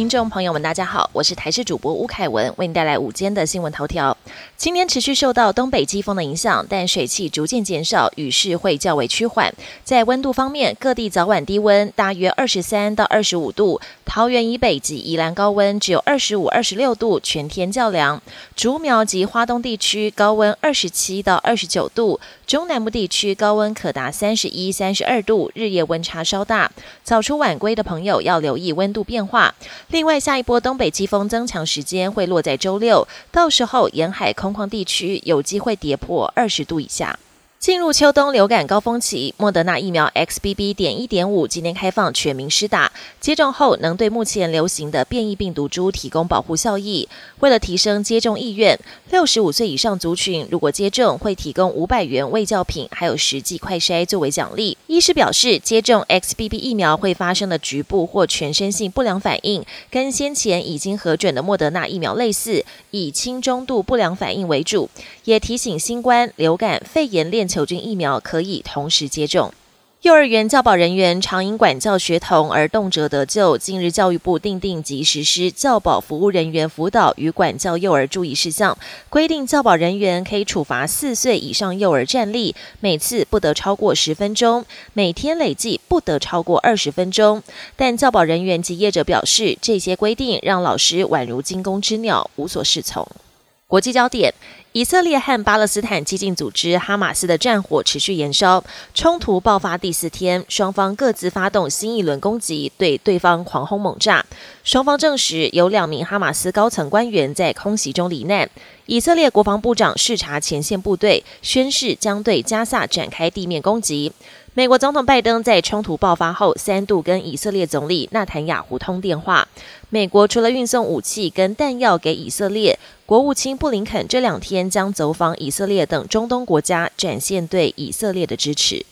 听众朋友们，大家好，我是台视主播吴凯文，为您带来午间的新闻头条。今天持续受到东北季风的影响，但水汽逐渐减少，雨势会较为趋缓。在温度方面，各地早晚低温大约二十三到二十五度，桃园以北及宜兰高温只有二十五、二十六度，全天较凉。竹苗及花东地区高温二十七到二十九度，中南部地区高温可达三十一、三十二度，日夜温差稍大。早出晚归的朋友要留意温度变化。另外，下一波东北季风增强时间会落在周六，到时候沿海空旷地区有机会跌破二十度以下。进入秋冬流感高峰期，莫德纳疫苗 XBB. 点一点五今天开放全民施打，接种后能对目前流行的变异病毒株提供保护效益。为了提升接种意愿，六十五岁以上族群如果接种，会提供五百元卫教品，还有实际快筛作为奖励。医师表示，接种 XBB 疫苗会发生的局部或全身性不良反应，跟先前已经核准的莫德纳疫苗类似，以轻中度不良反应为主。也提醒新冠、流感、肺炎链球菌疫苗可以同时接种。幼儿园教保人员常因管教学童而动辄得咎。近日，教育部订定及实施教保服务人员辅导与管教幼儿注意事项，规定教保人员可以处罚四岁以上幼儿站立，每次不得超过十分钟，每天累计不得超过二十分钟。但教保人员及业者表示，这些规定让老师宛如惊弓之鸟，无所适从。国际焦点。以色列和巴勒斯坦激进组织哈马斯的战火持续延烧，冲突爆发第四天，双方各自发动新一轮攻击，对对方狂轰猛炸。双方证实有两名哈马斯高层官员在空袭中罹难。以色列国防部长视察前线部队，宣誓将对加萨展开地面攻击。美国总统拜登在冲突爆发后三度跟以色列总理纳坦雅胡通电话。美国除了运送武器跟弹药给以色列，国务卿布林肯这两天将走访以色列等中东国家，展现对以色列的支持。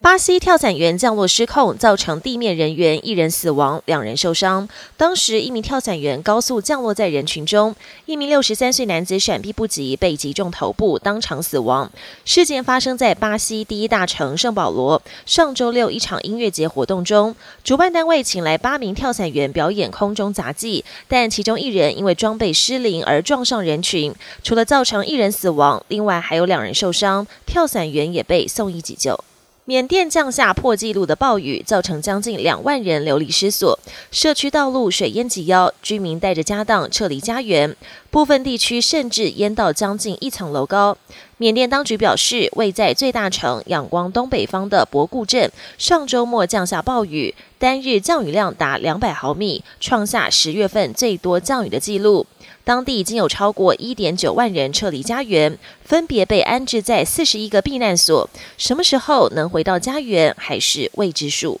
巴西跳伞员降落失控，造成地面人员一人死亡，两人受伤。当时一名跳伞员高速降落在人群中，一名六十三岁男子闪避不及，被击中头部，当场死亡。事件发生在巴西第一大城圣保罗。上周六一场音乐节活动中，主办单位请来八名跳伞员表演空中杂技，但其中一人因为装备失灵而撞上人群，除了造成一人死亡，另外还有两人受伤，跳伞员也被送医急救。缅甸降下破纪录的暴雨，造成将近两万人流离失所，社区道路水淹及腰，居民带着家当撤离家园，部分地区甚至淹到将近一层楼高。缅甸当局表示，位在最大城仰光东北方的博固镇，上周末降下暴雨，单日降雨量达两百毫米，创下十月份最多降雨的纪录。当地已经有超过一点九万人撤离家园，分别被安置在四十一个避难所。什么时候能回到家园，还是未知数。